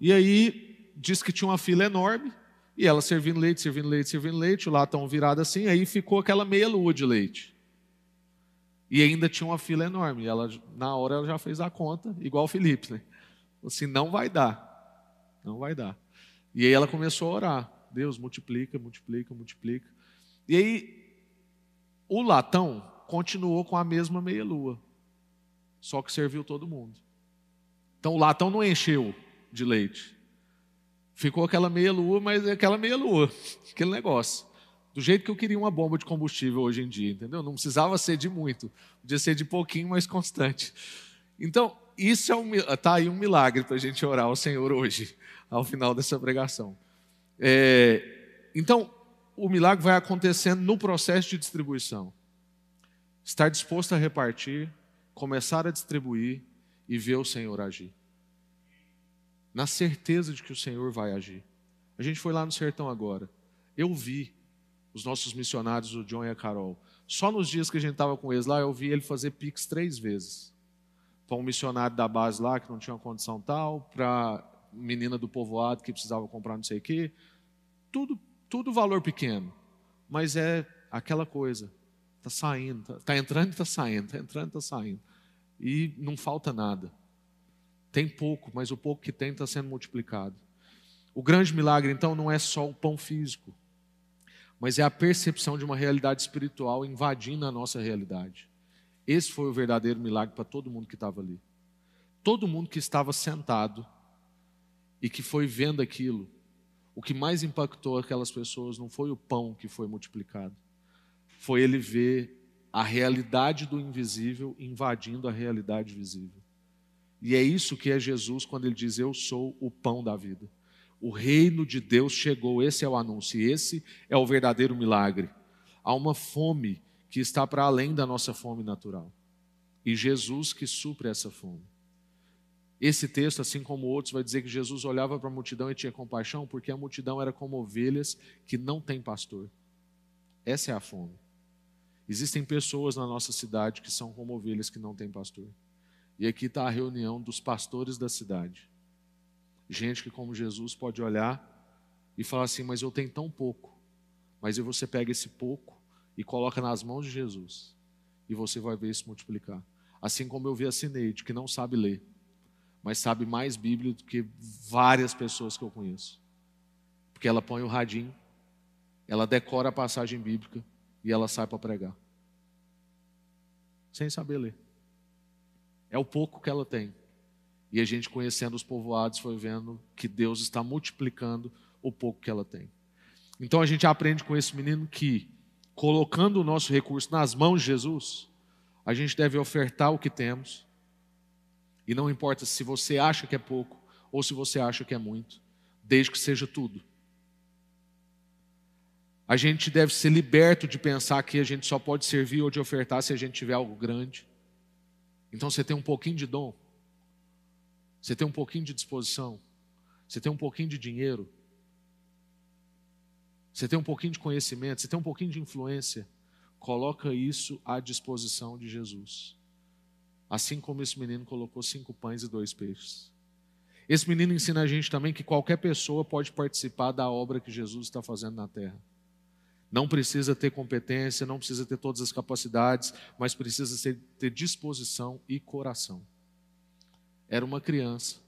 Speaker 1: E aí disse que tinha uma fila enorme, e ela servindo leite, servindo leite, servindo leite, o latão virado assim, aí ficou aquela meia lua de leite. E ainda tinha uma fila enorme. Ela, na hora ela já fez a conta, igual o Felipe, né? Assim, não vai dar. Não vai dar. E aí ela começou a orar. Deus, multiplica, multiplica, multiplica. E aí, o latão continuou com a mesma meia-lua só que serviu todo mundo. Então o latão não encheu de leite. Ficou aquela meia lua, mas é aquela meia lua, aquele negócio. Do jeito que eu queria uma bomba de combustível hoje em dia, entendeu? Não precisava ser de muito, podia ser de pouquinho, mas constante. Então, isso é um, tá aí um milagre para a gente orar ao Senhor hoje, ao final dessa pregação. É, então, o milagre vai acontecendo no processo de distribuição. Estar disposto a repartir, começar a distribuir e ver o Senhor agir. Na certeza de que o Senhor vai agir. A gente foi lá no sertão agora. Eu vi os nossos missionários, o John e a Carol. Só nos dias que a gente estava com eles lá, eu vi ele fazer pix três vezes. Para um missionário da base lá que não tinha condição tal, para menina do povoado que precisava comprar não sei o quê. Tudo, tudo valor pequeno. Mas é aquela coisa. Está saindo, está tá entrando e está saindo, está entrando e está saindo. E não falta nada. Tem pouco, mas o pouco que tem está sendo multiplicado. O grande milagre, então, não é só o pão físico, mas é a percepção de uma realidade espiritual invadindo a nossa realidade. Esse foi o verdadeiro milagre para todo mundo que estava ali. Todo mundo que estava sentado e que foi vendo aquilo, o que mais impactou aquelas pessoas não foi o pão que foi multiplicado, foi ele ver a realidade do invisível invadindo a realidade visível. E é isso que é Jesus quando ele diz: Eu sou o pão da vida. O reino de Deus chegou, esse é o anúncio, esse é o verdadeiro milagre. Há uma fome que está para além da nossa fome natural. E Jesus que supre essa fome. Esse texto, assim como outros, vai dizer que Jesus olhava para a multidão e tinha compaixão, porque a multidão era como ovelhas que não têm pastor. Essa é a fome. Existem pessoas na nossa cidade que são como ovelhas que não têm pastor. E aqui está a reunião dos pastores da cidade. Gente que, como Jesus, pode olhar e falar assim: Mas eu tenho tão pouco. Mas aí você pega esse pouco e coloca nas mãos de Jesus. E você vai ver isso multiplicar. Assim como eu vi a Cineide, que não sabe ler, mas sabe mais Bíblia do que várias pessoas que eu conheço. Porque ela põe o radinho, ela decora a passagem bíblica e ela sai para pregar. Sem saber ler. É o pouco que ela tem. E a gente conhecendo os povoados foi vendo que Deus está multiplicando o pouco que ela tem. Então a gente aprende com esse menino que, colocando o nosso recurso nas mãos de Jesus, a gente deve ofertar o que temos. E não importa se você acha que é pouco ou se você acha que é muito, desde que seja tudo. A gente deve ser liberto de pensar que a gente só pode servir ou de ofertar se a gente tiver algo grande. Então você tem um pouquinho de dom, você tem um pouquinho de disposição, você tem um pouquinho de dinheiro, você tem um pouquinho de conhecimento, você tem um pouquinho de influência. Coloca isso à disposição de Jesus. Assim como esse menino colocou cinco pães e dois peixes. Esse menino ensina a gente também que qualquer pessoa pode participar da obra que Jesus está fazendo na terra. Não precisa ter competência, não precisa ter todas as capacidades, mas precisa ter disposição e coração. Era uma criança,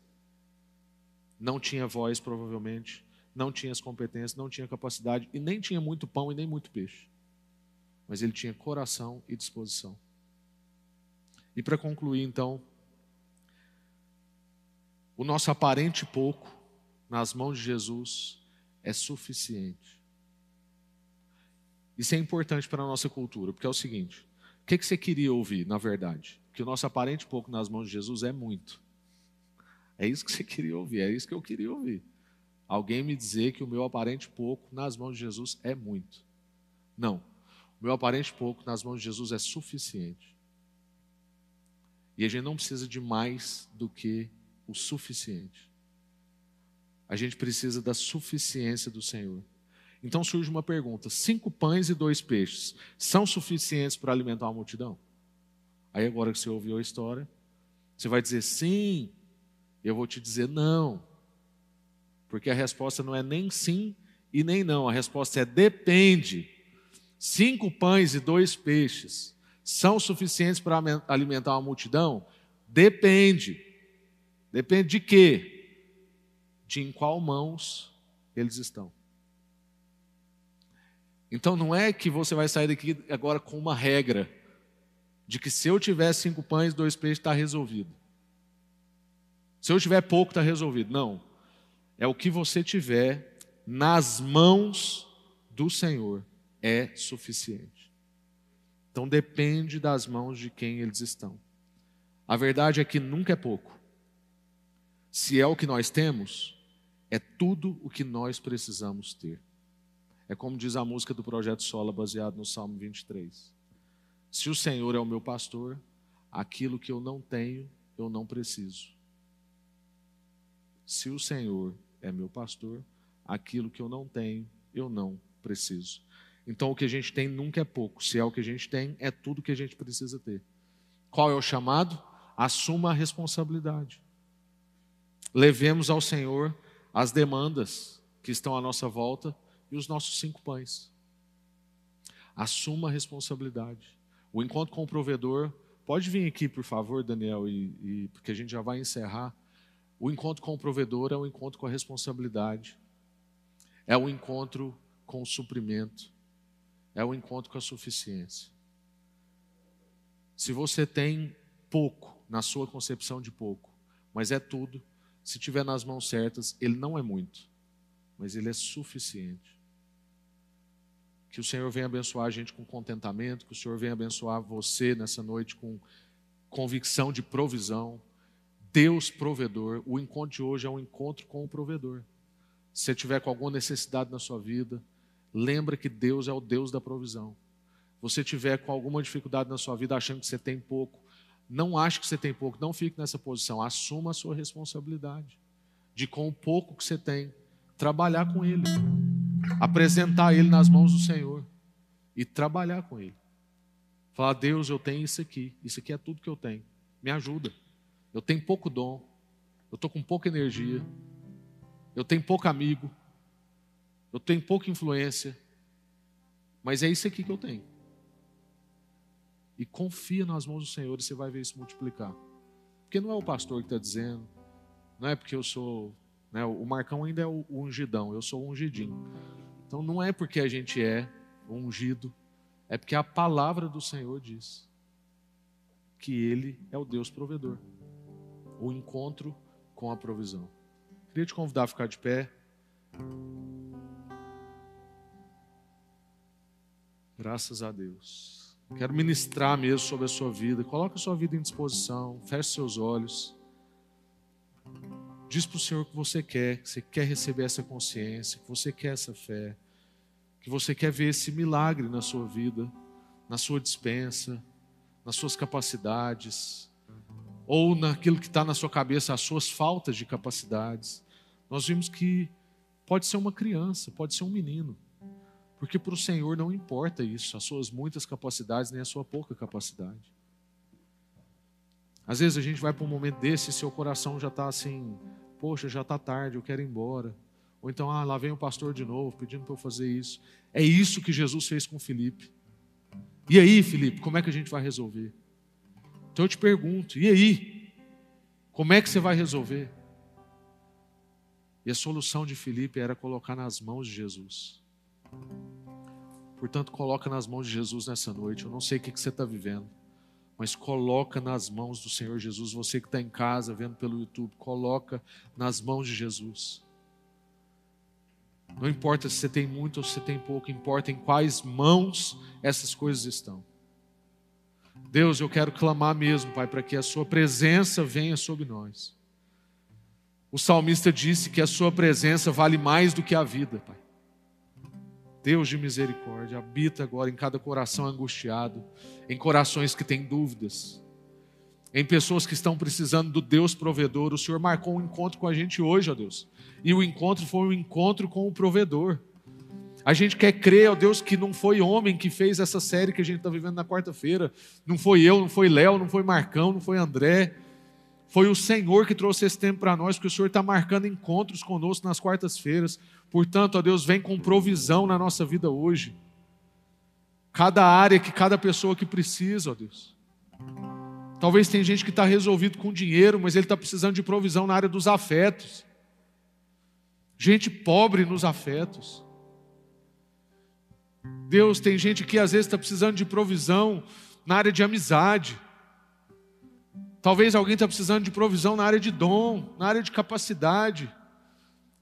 Speaker 1: não tinha voz, provavelmente, não tinha as competências, não tinha capacidade e nem tinha muito pão e nem muito peixe. Mas ele tinha coração e disposição. E para concluir, então, o nosso aparente pouco nas mãos de Jesus é suficiente. Isso é importante para a nossa cultura, porque é o seguinte: o que, você queria ouvir, na verdade? Que o nosso aparente pouco nas mãos de Jesus é muito. É isso que você queria ouvir, é isso que eu queria ouvir. Alguém me dizer que o meu aparente pouco nas mãos de Jesus é muito. Não. O meu aparente pouco nas mãos de Jesus é suficiente. E a gente não precisa de mais do que o suficiente. A gente precisa da suficiência do Senhor. Então surge uma pergunta: cinco pães e dois peixes são suficientes para alimentar uma multidão? Aí agora que você ouviu a história, você vai dizer sim, eu vou te dizer não. Porque a resposta não é nem sim e nem não, a resposta é depende. Cinco pães e dois peixes são suficientes para alimentar uma multidão? Depende. Depende de quê? De em qual mãos eles estão. Então não é que você vai sair daqui agora com uma regra de que se eu tiver cinco pães e dois peixes está resolvido. Se eu tiver pouco está resolvido. Não. É o que você tiver nas mãos do Senhor é suficiente. Então depende das mãos de quem eles estão. A verdade é que nunca é pouco. Se é o que nós temos, é tudo o que nós precisamos ter. É como diz a música do Projeto Sola, baseado no Salmo 23. Se o Senhor é o meu pastor, aquilo que eu não tenho, eu não preciso. Se o Senhor é meu pastor, aquilo que eu não tenho, eu não preciso. Então o que a gente tem nunca é pouco. Se é o que a gente tem, é tudo que a gente precisa ter. Qual é o chamado? Assuma a responsabilidade. Levemos ao Senhor as demandas que estão à nossa volta e os nossos cinco pães. Assuma a responsabilidade. O encontro com o provedor, pode vir aqui, por favor, Daniel, e, e, porque a gente já vai encerrar. O encontro com o provedor é o encontro com a responsabilidade, é o encontro com o suprimento, é o encontro com a suficiência. Se você tem pouco, na sua concepção de pouco, mas é tudo, se tiver nas mãos certas, ele não é muito, mas ele é suficiente. Que o Senhor venha abençoar a gente com contentamento, que o Senhor venha abençoar você nessa noite com convicção de provisão. Deus provedor. O encontro de hoje é um encontro com o provedor. Se você tiver com alguma necessidade na sua vida, lembra que Deus é o Deus da provisão. Você tiver com alguma dificuldade na sua vida, achando que você tem pouco, não ache que você tem pouco, não fique nessa posição. Assuma a sua responsabilidade de com o pouco que você tem, trabalhar com ele apresentar ele nas mãos do Senhor e trabalhar com ele. Falar, Deus, eu tenho isso aqui, isso aqui é tudo que eu tenho, me ajuda. Eu tenho pouco dom, eu estou com pouca energia, eu tenho pouco amigo, eu tenho pouca influência, mas é isso aqui que eu tenho. E confia nas mãos do Senhor e você vai ver isso multiplicar. Porque não é o pastor que está dizendo, não é porque eu sou né? O Marcão ainda é o ungidão, eu sou o ungidinho. Então não é porque a gente é ungido, é porque a palavra do Senhor diz que Ele é o Deus provedor. O encontro com a provisão. Queria te convidar a ficar de pé. Graças a Deus. Quero ministrar mesmo sobre a sua vida. Coloque a sua vida em disposição. Feche seus olhos. Diz para o Senhor que você quer, que você quer receber essa consciência, que você quer essa fé, que você quer ver esse milagre na sua vida, na sua dispensa, nas suas capacidades, ou naquilo que está na sua cabeça, as suas faltas de capacidades. Nós vimos que pode ser uma criança, pode ser um menino, porque para o Senhor não importa isso, as suas muitas capacidades nem a sua pouca capacidade. Às vezes a gente vai para um momento desse e seu coração já está assim, poxa, já está tarde, eu quero ir embora. Ou então, ah, lá vem o pastor de novo pedindo para eu fazer isso. É isso que Jesus fez com Felipe. E aí, Felipe, como é que a gente vai resolver? Então eu te pergunto, e aí? Como é que você vai resolver? E a solução de Felipe era colocar nas mãos de Jesus. Portanto, coloca nas mãos de Jesus nessa noite. Eu não sei o que você está vivendo, mas coloca nas mãos do Senhor Jesus. Você que está em casa vendo pelo YouTube, coloca nas mãos de Jesus. Não importa se você tem muito ou se você tem pouco, importa em quais mãos essas coisas estão. Deus, eu quero clamar mesmo, Pai, para que a Sua presença venha sobre nós. O salmista disse que a Sua presença vale mais do que a vida, Pai. Deus de misericórdia, habita agora em cada coração angustiado, em corações que têm dúvidas, em pessoas que estão precisando do Deus provedor. O Senhor marcou um encontro com a gente hoje, ó Deus, e o encontro foi um encontro com o provedor. A gente quer crer, ó Deus, que não foi homem que fez essa série que a gente está vivendo na quarta-feira, não foi eu, não foi Léo, não foi Marcão, não foi André, foi o Senhor que trouxe esse tempo para nós, porque o Senhor está marcando encontros conosco nas quartas-feiras. Portanto, ó Deus, vem com provisão na nossa vida hoje. Cada área que cada pessoa que precisa, ó Deus. Talvez tem gente que está resolvido com dinheiro, mas ele está precisando de provisão na área dos afetos. Gente pobre nos afetos. Deus, tem gente que às vezes está precisando de provisão na área de amizade. Talvez alguém está precisando de provisão na área de dom, na área de capacidade.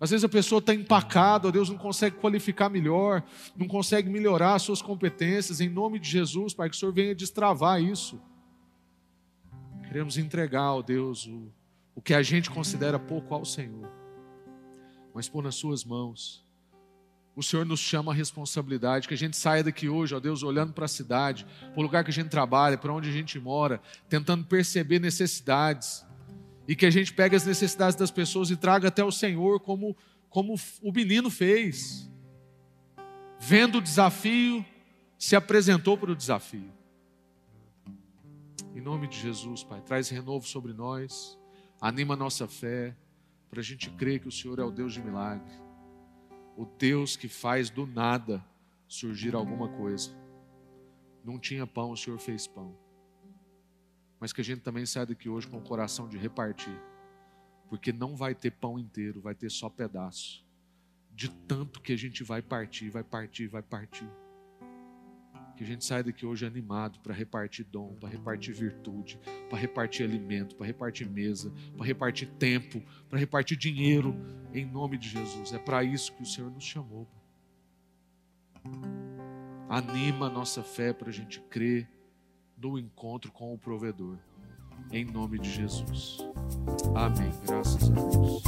Speaker 1: Às vezes a pessoa está empacada, Deus não consegue qualificar melhor, não consegue melhorar as suas competências. Em nome de Jesus, Pai, que o Senhor venha destravar isso. Queremos entregar, ó Deus, o, o que a gente considera pouco ao Senhor, mas pôr nas Suas mãos o Senhor nos chama a responsabilidade, que a gente saia daqui hoje, ó Deus, olhando para a cidade, para o lugar que a gente trabalha, para onde a gente mora, tentando perceber necessidades, e que a gente pegue as necessidades das pessoas e traga até o Senhor, como, como o menino fez. Vendo o desafio, se apresentou para o desafio. Em nome de Jesus, Pai, traz renovo sobre nós, anima a nossa fé, para a gente crer que o Senhor é o Deus de milagre o Deus que faz do nada surgir alguma coisa. Não tinha pão, o Senhor fez pão. Mas que a gente também saia daqui hoje com o coração de repartir. Porque não vai ter pão inteiro, vai ter só pedaço. De tanto que a gente vai partir, vai partir, vai partir. Que a gente saia daqui hoje animado para repartir dom, para repartir virtude, para repartir alimento, para repartir mesa, para repartir tempo, para repartir dinheiro, em nome de Jesus. É para isso que o Senhor nos chamou. Anima a nossa fé para a gente crer no encontro com o provedor. Em nome de Jesus. Amém. Graças a Deus.